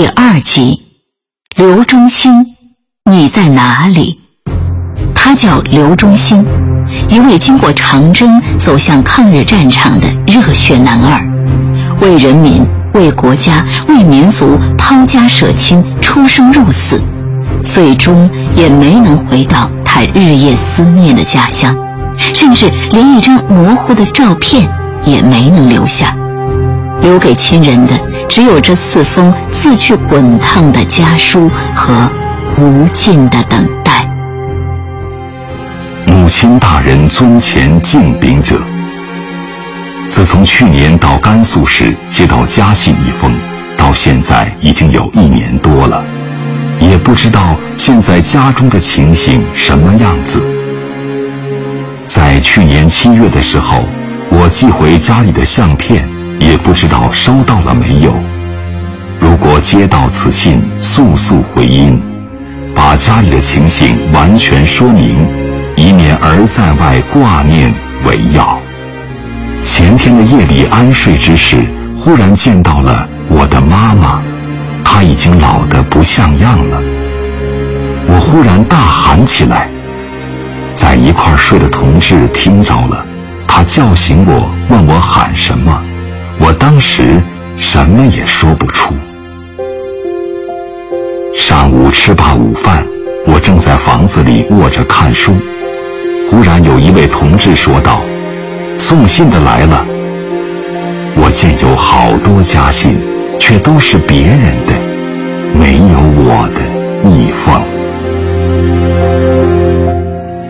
第二集，刘忠兴，你在哪里？他叫刘忠兴，一位经过长征走向抗日战场的热血男儿，为人民、为国家、为民族抛家舍亲、出生入死，最终也没能回到他日夜思念的家乡，甚至连一张模糊的照片也没能留下，留给亲人的。只有这四封字去滚烫的家书和无尽的等待。母亲大人尊前敬禀者，自从去年到甘肃时接到家信一封，到现在已经有一年多了，也不知道现在家中的情形什么样子。在去年七月的时候，我寄回家里的相片。也不知道收到了没有。如果接到此信，速速回音，把家里的情形完全说明，以免儿在外挂念为要。前天的夜里安睡之时，忽然见到了我的妈妈，她已经老得不像样了。我忽然大喊起来，在一块睡的同志听着了，他叫醒我，问我喊什么。我当时什么也说不出。上午吃罢午饭，我正在房子里卧着看书，忽然有一位同志说道：“送信的来了。”我见有好多家信，却都是别人的，没有我的一封。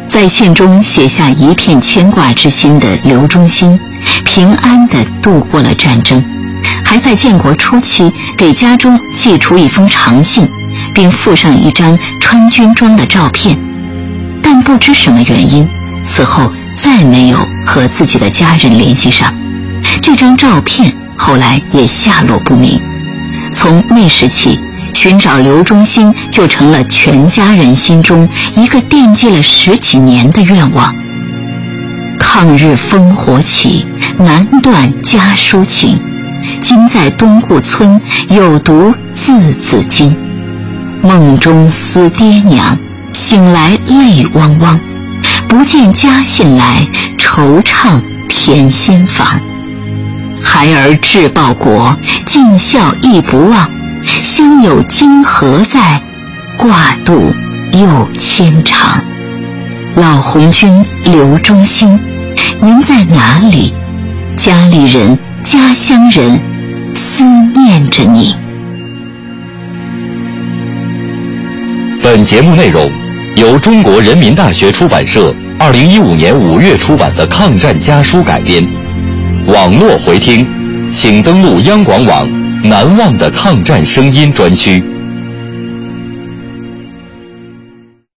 在信中写下一片牵挂之心的刘忠心。平安地度过了战争，还在建国初期给家中寄出一封长信，并附上一张穿军装的照片。但不知什么原因，此后再没有和自己的家人联系上。这张照片后来也下落不明。从那时起，寻找刘忠心就成了全家人心中一个惦记了十几年的愿望。抗日烽火起。难断家书情，今在东固村，有读字字经。梦中思爹娘，醒来泪汪汪。不见家信来，惆怅添心房。孩儿志报国，尽孝亦不忘。乡有今何在？挂肚又牵肠。老红军刘忠兴，您在哪里？家里人、家乡人思念着你。本节目内容由中国人民大学出版社二零一五年五月出版的《抗战家书》改编。网络回听，请登录央广网“难忘的抗战声音”专区。